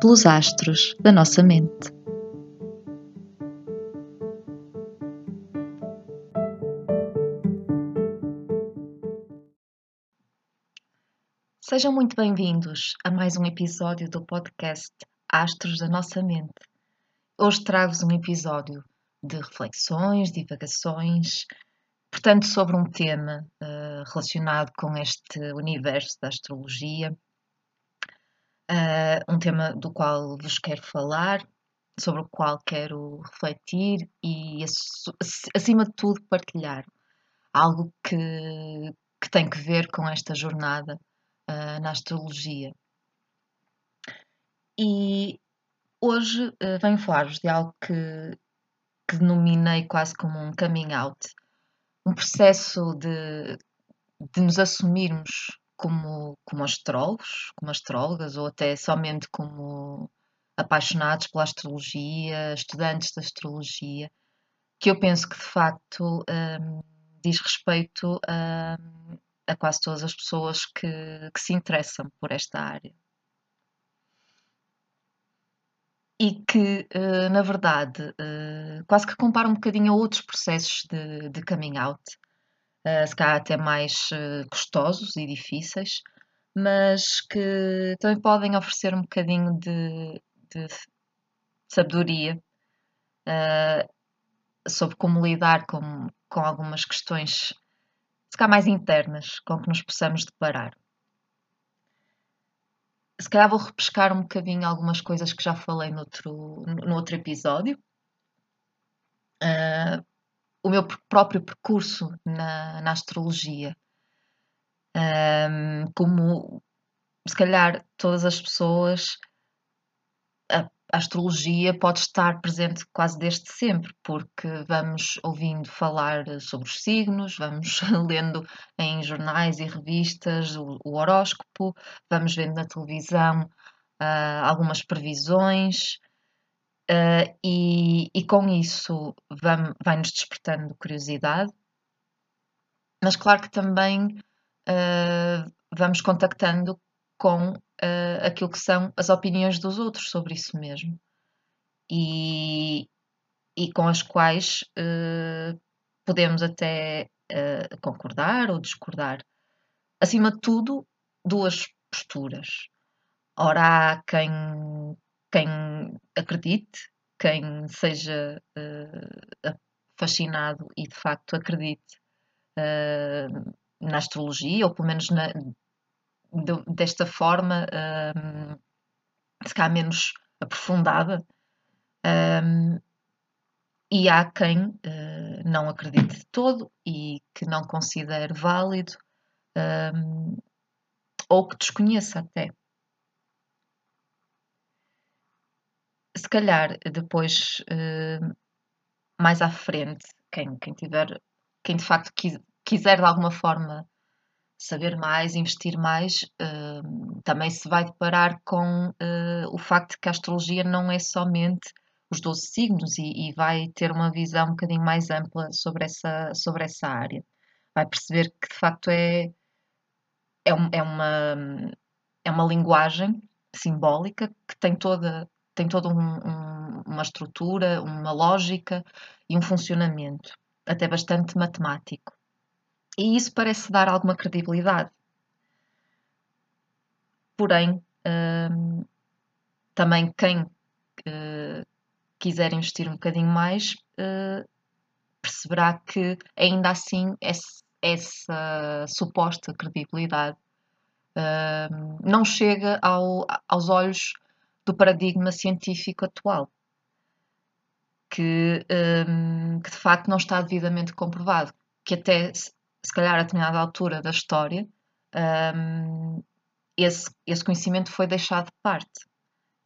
pelos astros da nossa mente. Sejam muito bem-vindos a mais um episódio do podcast Astros da Nossa Mente. Hoje trago-vos um episódio de reflexões, divagações, portanto, sobre um tema uh, relacionado com este universo da astrologia uh, um tema do qual vos quero falar, sobre o qual quero refletir e, acima de tudo, partilhar algo que, que tem que ver com esta jornada uh, na astrologia. E hoje uh, venho falar-vos de algo que, que denominei quase como um coming out, um processo de, de nos assumirmos como, como astrólogos, como astrólogas, ou até somente como apaixonados pela astrologia, estudantes da astrologia, que eu penso que de facto um, diz respeito a, a, quase todas as pessoas que, que se interessam por esta área. e que, uh, na verdade, uh, quase que compara um bocadinho a outros processos de, de coming out, uh, se calhar até mais uh, custosos e difíceis, mas que também podem oferecer um bocadinho de, de sabedoria uh, sobre como lidar com, com algumas questões, se calhar mais internas, com que nos possamos deparar. Se calhar vou repescar um bocadinho algumas coisas que já falei no outro, no outro episódio. Uh, o meu próprio percurso na, na astrologia. Um, como se calhar todas as pessoas, a, a, astrologia pode estar presente quase desde sempre, porque vamos ouvindo falar sobre os signos, vamos lendo em jornais e revistas o, o horóscopo, vamos vendo na televisão uh, algumas previsões. Uh, e, e, com isso vai-nos despertando curiosidade, mas claro que também uh, vamos contactando com uh, aquilo que são as opiniões dos outros sobre isso mesmo e, e com as quais podemos até concordar ou discordar. Acima de tudo, duas posturas. Ora, há quem quem acredite, quem seja uh, fascinado e de facto acredite uh, na astrologia, ou pelo menos na, de, desta forma, um, se calhar menos aprofundada, um, e há quem uh, não acredite de todo e que não considere válido um, ou que desconheça até. Se calhar depois, uh, mais à frente, quem, quem tiver, quem de facto quis, quiser de alguma forma saber mais, investir mais, uh, também se vai deparar com uh, o facto de que a astrologia não é somente os 12 signos e, e, vai ter uma visão um bocadinho mais ampla sobre essa, sobre essa área. Vai perceber que de facto é, é, é, uma, é uma linguagem simbólica que tem toda tem toda um, um, uma estrutura, uma lógica e um funcionamento, até bastante matemático. E isso parece dar alguma credibilidade. Porém, hum, também quem uh, quiser investir um bocadinho mais uh, perceberá que ainda assim essa suposta credibilidade uh, não chega ao, aos olhos do paradigma científico atual, que, um, que de facto não está devidamente comprovado, que até se calhar a determinada altura da história um, esse, esse conhecimento foi deixado de parte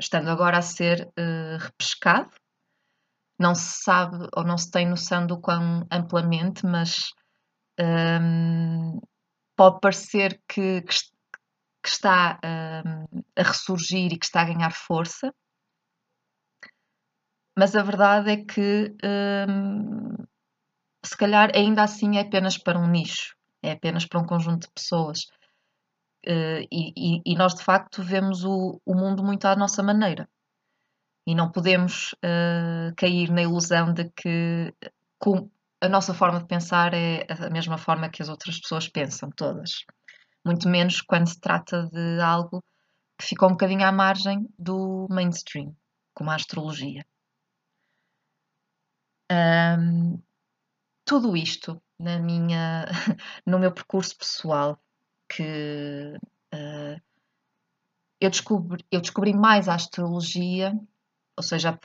estando agora a ser uh, repescado. Não se sabe ou não se tem noção do quão amplamente, mas um, pode parecer que, que, que está um, a ressurgir e que está a ganhar força, mas a verdade é que um, se calhar ainda assim é apenas para um nicho, é apenas para um conjunto de pessoas. Uh, e, e, nós de facto vemos o, o, mundo muito à nossa maneira e não podemos uh, cair na ilusão de que com, a nossa forma de pensar é a mesma forma que as outras pessoas pensam, todas. Muito menos quando se trata de algo que ficou um bocadinho à margem do mainstream, como a astrologia. Um, tudo isto na minha, no meu percurso pessoal, que uh, eu, descobri, eu descobri mais a astrologia, ou seja,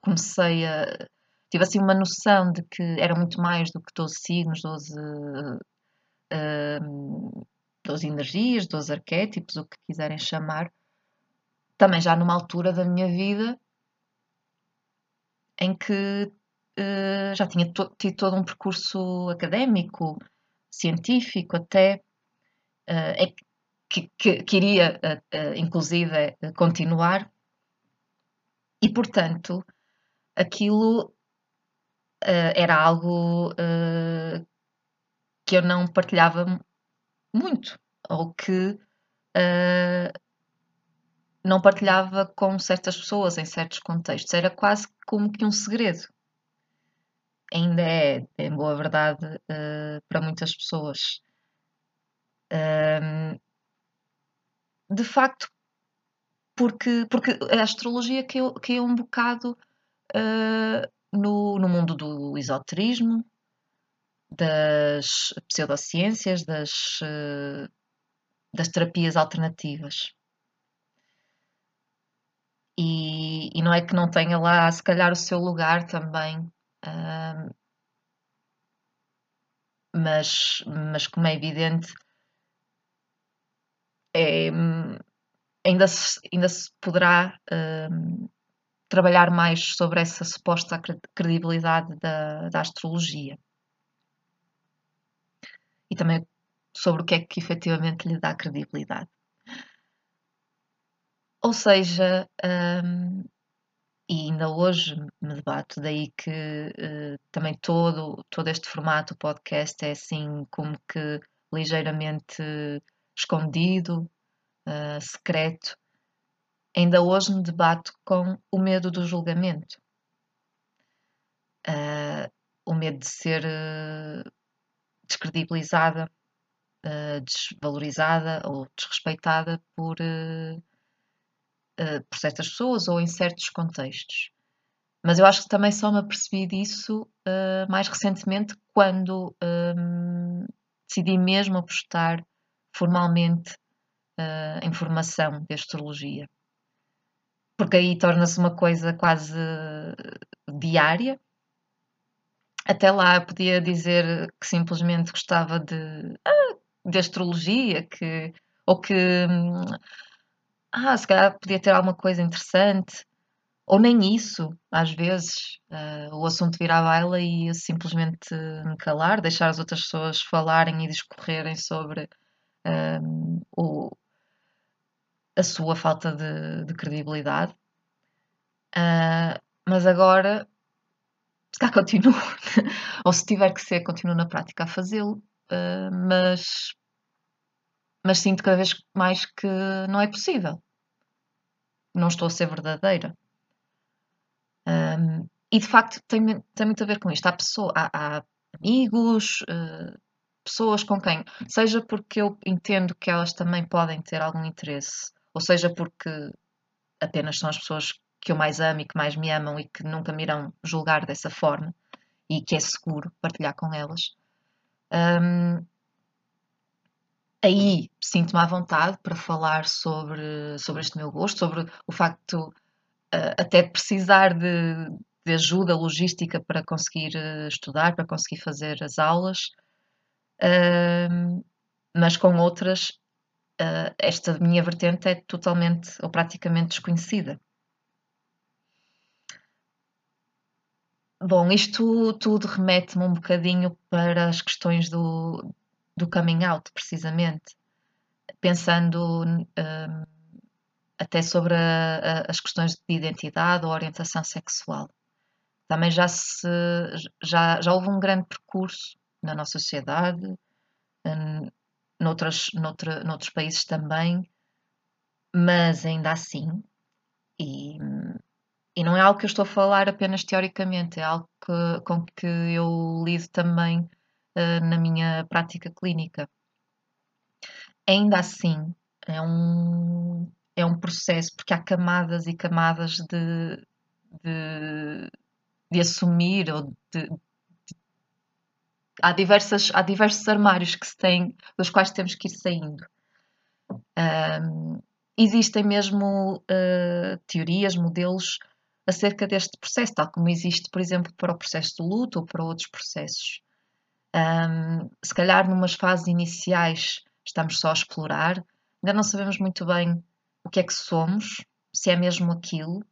comecei a. tive assim uma noção de que era muito mais do que 12 signos, 12, uh, 12 energias, 12 arquétipos, o que quiserem chamar. Também já numa altura da minha vida em que uh, já tinha to tido todo um percurso académico, científico até, uh, que, que, que, iria, uh, inclusive, continuar. E, portanto, aquilo era algo que eu não partilhava muito, ou que não partilhava com certas pessoas em certos contextos. Era quase como que um segredo ainda é, em boa verdade, uh, para muitas pessoas. Um, de facto, porque, porque a astrologia caiu, caiu um bocado uh, no, no mundo do esoterismo, das pseudociências, das, uh, das terapias alternativas. E, e, não é que não tenha lá, se calhar, o seu lugar também mas, mas como é evidente, é, ainda, se, ainda se poderá trabalhar mais sobre essa suposta credibilidade da, da astrologia. E também sobre o que é que efetivamente lhe dá credibilidade. Ou seja, um, e ainda hoje me debato, daí que uh, também todo, todo este formato podcast é assim como que ligeiramente escondido, uh, secreto. Ainda hoje me debato com o medo do julgamento. Uh, o medo de ser descredibilizada, desvalorizada ou desrespeitada por uh, por certas pessoas ou em certos contextos. Mas eu acho que também só me apercebi disso uh, mais recentemente quando um, decidi mesmo apostar formalmente uh, em formação de astrologia. Porque aí torna-se uma coisa quase diária. Até lá podia dizer que simplesmente gostava de, ah, de astrologia, que, ou que hum, ah, se calhar podia ter alguma coisa interessante, ou nem isso, às vezes, uh, o assunto vir à baila e eu simplesmente me calar, deixar as outras pessoas falarem e discorrerem sobre um, o, a sua falta de, de credibilidade. Uh, mas agora, calhar continuo, ou se tiver que ser, continuo na prática a fazê-lo, uh, mas mas sinto cada vez mais que não é possível. Não estou a ser verdadeira. Um, e de facto tem, tem muito a ver com isto. Há, pessoa, há, há amigos, uh, pessoas com quem, seja porque eu entendo que elas também podem ter algum interesse, ou seja porque apenas são as pessoas que eu mais amo e que mais me amam e que nunca me irão julgar dessa forma e que é seguro partilhar com elas. Um, aí sinto-me à vontade para falar sobre, sobre este meu gosto, sobre o facto uh, até precisar de, de, ajuda logística para conseguir uh, estudar, para conseguir fazer as aulas, uh, mas com outras, esta minha vertente é totalmente ou praticamente desconhecida. Bom, isto tudo remete-me um bocadinho para as questões do, do coming out, precisamente. Pensando hum, até sobre a, a, as questões de identidade ou orientação sexual. Também já, se, já, já houve um grande percurso na nossa sociedade, um, noutras, noutra, noutros países também, mas ainda assim, e e não é algo que eu estou a falar apenas teoricamente, é algo que, com que eu lido também uh, na minha prática clínica. Ainda assim, é um, é um processo, porque há camadas e camadas de, de, de assumir ou de, de, há, diversas, há diversos armários que se têm, dos quais temos que ir saindo. Um, existem mesmo uh, teorias, modelos acerca deste processo, tal como existe, por exemplo, para o processo de luto ou para outros processos. Um, se calhar, numas fases iniciais, estamos só a explorar, ainda não sabemos muito bem o que é que somos, se é mesmo aquilo.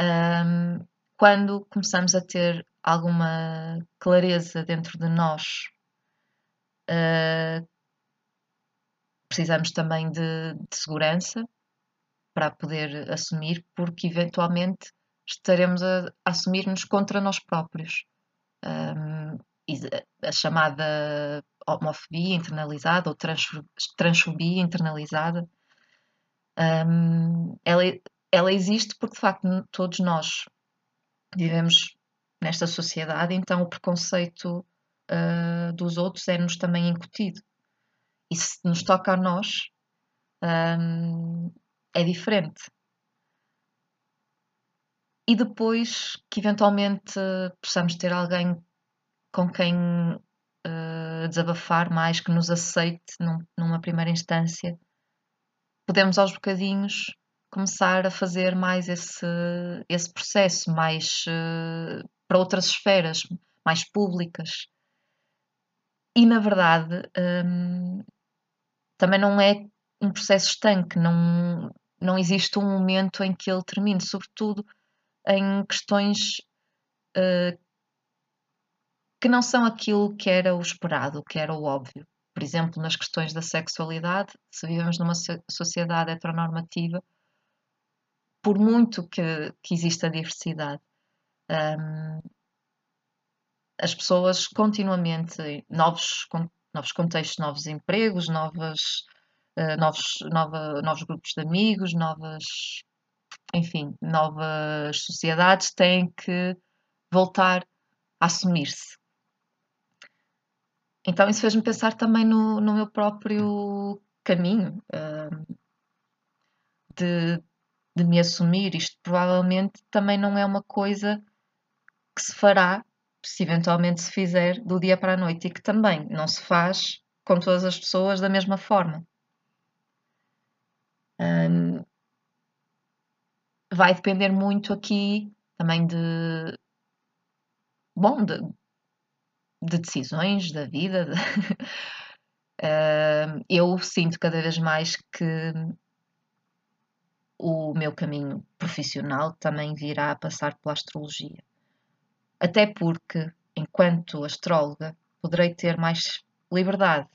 Um, quando começamos a ter alguma clareza dentro de nós, uh, precisamos também de, de segurança, para poder assumir, porque eventualmente estaremos a, assumir-nos contra nós próprios. Um, a chamada homofobia internalizada ou transfobia internalizada, um, ela, ela existe porque de facto todos nós vivemos nesta sociedade, então o preconceito uh, dos outros é-nos também incutido. E se nos toca a nós, um, é diferente. E depois que eventualmente possamos ter alguém com quem uh, desabafar mais, que nos aceite num, numa primeira instância, podemos aos bocadinhos começar a fazer mais esse, esse processo, mais uh, para outras esferas, mais públicas. E na verdade, um, também não é um processo estanque, não, não existe um momento em que ele termine, sobretudo em questões uh, que não são aquilo que era o esperado, que era o óbvio. Por exemplo, nas questões da sexualidade, se vivemos numa sociedade heteronormativa, por muito que, que exista diversidade, um, as pessoas continuamente, novos, novos contextos, novos empregos, novas uh, novos, nova, novos grupos de amigos, novas, enfim, novas sociedades têm que voltar a assumir-se. Então isso fez-me pensar também no, no meu próprio caminho uh, de, de me assumir. Isto provavelmente também não é uma coisa que se fará, se eventualmente se fizer, do dia para a noite, e que também não se faz com todas as pessoas da mesma forma. Um, vai depender muito aqui também de, bom, de, de decisões da vida. De, uh, eu sinto cada vez mais que o meu caminho profissional também virá a passar pela astrologia. Até porque, enquanto astróloga, poderei ter mais liberdade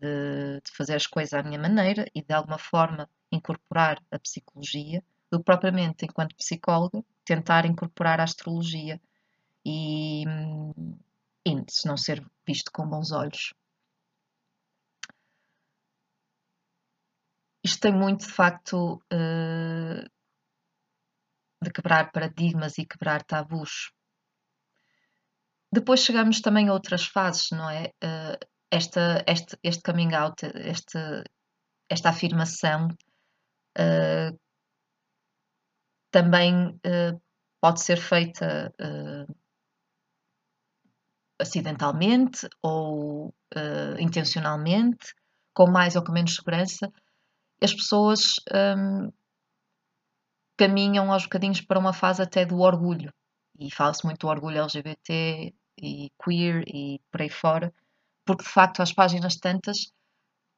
de, de fazer as coisas à minha maneira e de alguma forma incorporar a psicologia do que propriamente enquanto psicóloga tentar incorporar a astrologia e, e se não ser visto com bons olhos. Isto tem muito de facto uh, de quebrar paradigmas e quebrar tabus. Depois chegamos também a outras fases, não é? Uh, esta, este, este coming out, este, esta afirmação uh, também uh, pode ser feita uh, acidentalmente ou intencionalmente, com mais ou com menos segurança. As pessoas um, caminham aos bocadinhos para uma fase até do orgulho. E fala-se muito do orgulho LGBT e queer e por aí fora, porque de facto as páginas tantas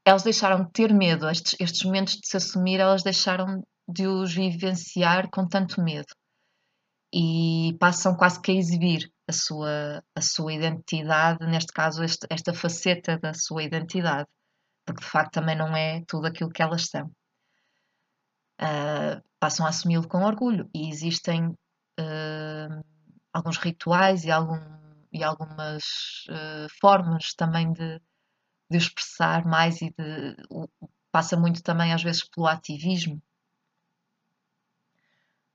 elas deixaram de ter medo, estes, estes momentos de se assumir, elas deixaram de os vivenciar com tanto medo. e passam quase que a exibir a sua, a sua identidade, neste caso, este, esta faceta da sua identidade, porque de facto também não é tudo aquilo que elas são. Uh, passam a assumi-lo com orgulho e existem uh, alguns rituais e, algum, e algumas uh, formas também de, de expressar mais e de, passa muito também às vezes pelo ativismo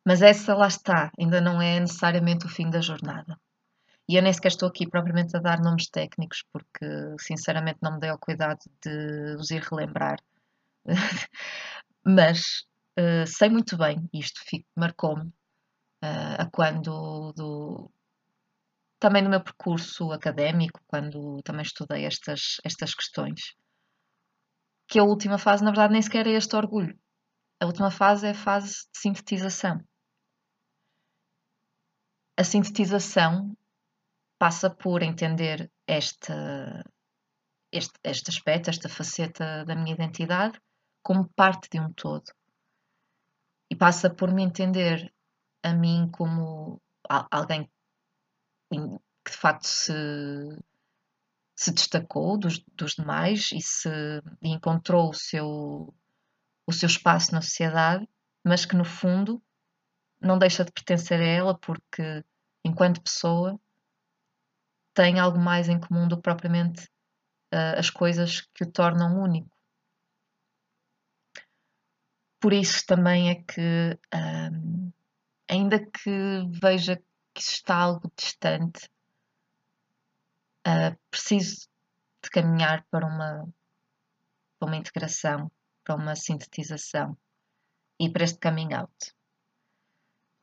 mas essa lá está, ainda não é necessariamente o fim da jornada. E eu nem sequer estou aqui propriamente a dar nomes técnicos, porque sinceramente não me dei ao cuidado de os ir relembrar. Mas uh, sei muito bem, isto marcou-me uh, a quando do, também no meu percurso académico, quando também estudei estas, estas questões, que a última fase, na verdade, nem sequer é este orgulho. A última fase é a fase de sintetização a sintetização passa por entender esta, este, este aspecto, esta faceta da minha identidade como parte de um todo. E passa por me entender a mim como alguém que de facto se, se destacou dos, dos demais e se e encontrou o seu, o seu espaço na sociedade, mas que no fundo não deixa de pertencer a ela porque, enquanto pessoa, tem algo mais em comum do que propriamente uh, as coisas que o tornam único. Por isso também é que, um, ainda que veja isso está algo distante, uh, preciso de caminhar para uma, para uma integração, para uma sintetização e para este coming out.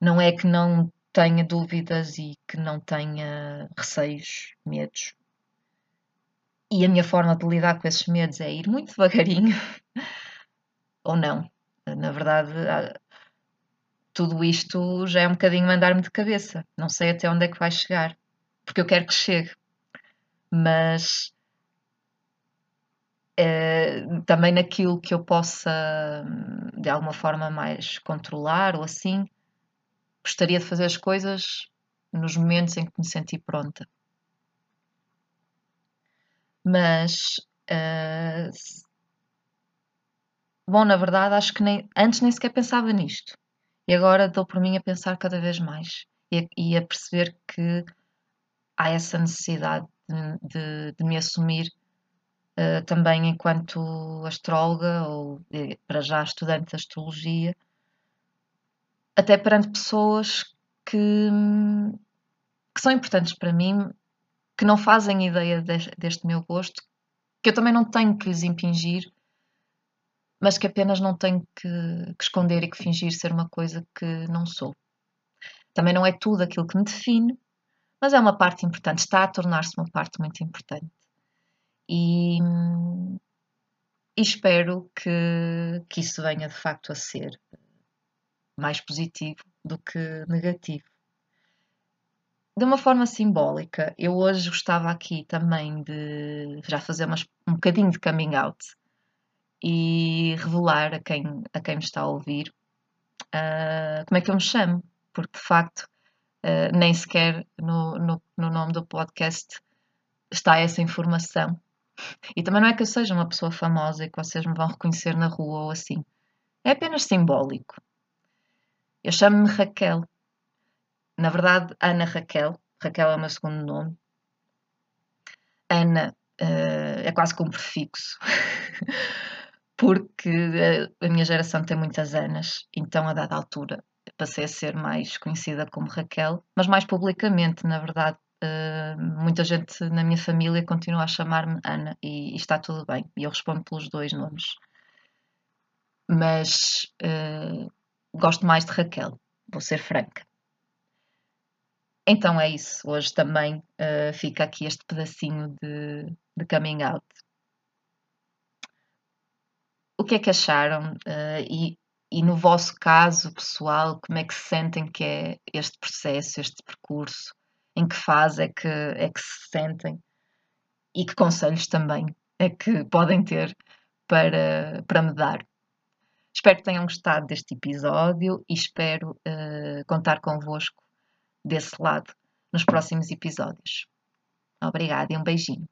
Não é que não tenha dúvidas e que não tenha receios, medos. E a minha forma de lidar com esses medos é ir muito devagarinho, ou não. Na verdade, tudo isto já é um bocadinho mandar-me de cabeça. Não sei até onde é que vai chegar, porque eu quero que chegue. Mas é, também naquilo que eu possa, de alguma forma, mais controlar ou assim, gostaria de fazer as coisas nos momentos em que me senti pronta. Mas, uh, bom, na verdade, acho que nem, antes nem sequer pensava nisto. E agora dou por mim a pensar cada vez mais e a, e a perceber que há essa necessidade de, de, de me assumir uh, também enquanto astróloga ou para já estudante de astrologia até perante pessoas que, que são importantes para mim, que não fazem ideia de, deste meu gosto, que eu também não tenho que lhes impingir, mas que apenas não tenho que, que esconder e que fingir ser uma coisa que não sou. Também não é tudo aquilo que me define, mas é uma parte importante, está a tornar-se uma parte muito importante. E, e espero que, que isso venha de facto a ser mais positivo do que negativo. De uma forma simbólica, eu hoje gostava aqui também de já fazer umas, um bocadinho de coming out e revelar a quem, a quem me está a ouvir uh, como é que eu me chamo, porque de facto uh, nem sequer no, no, no nome do podcast está essa informação. E também não é que eu seja uma pessoa famosa e que vocês me vão reconhecer na rua ou assim. É apenas simbólico. Eu chamo-me Raquel. Na verdade, Ana Raquel. Raquel é o meu segundo nome. Ana uh, é quase como prefixo. Porque a minha geração tem muitas Anas, então a dada altura passei a ser mais conhecida como Raquel, mas mais publicamente, na verdade. Uh, muita gente na minha família continua a chamar-me Ana e, e, está tudo bem. E eu respondo pelos dois nomes. Mas uh, gosto mais de Raquel, vou ser franca. Então é isso, hoje também uh, fica aqui este pedacinho de, de coming out. O que é que acharam? Uh, e, e no vosso caso pessoal, como é que se sentem que é este processo, este percurso? Em que fase é que, é que se sentem? E que conselhos também é que podem ter para, para me dar? Espero que tenham gostado deste episódio e espero uh, contar convosco desse lado nos próximos episódios. Obrigada e um beijinho.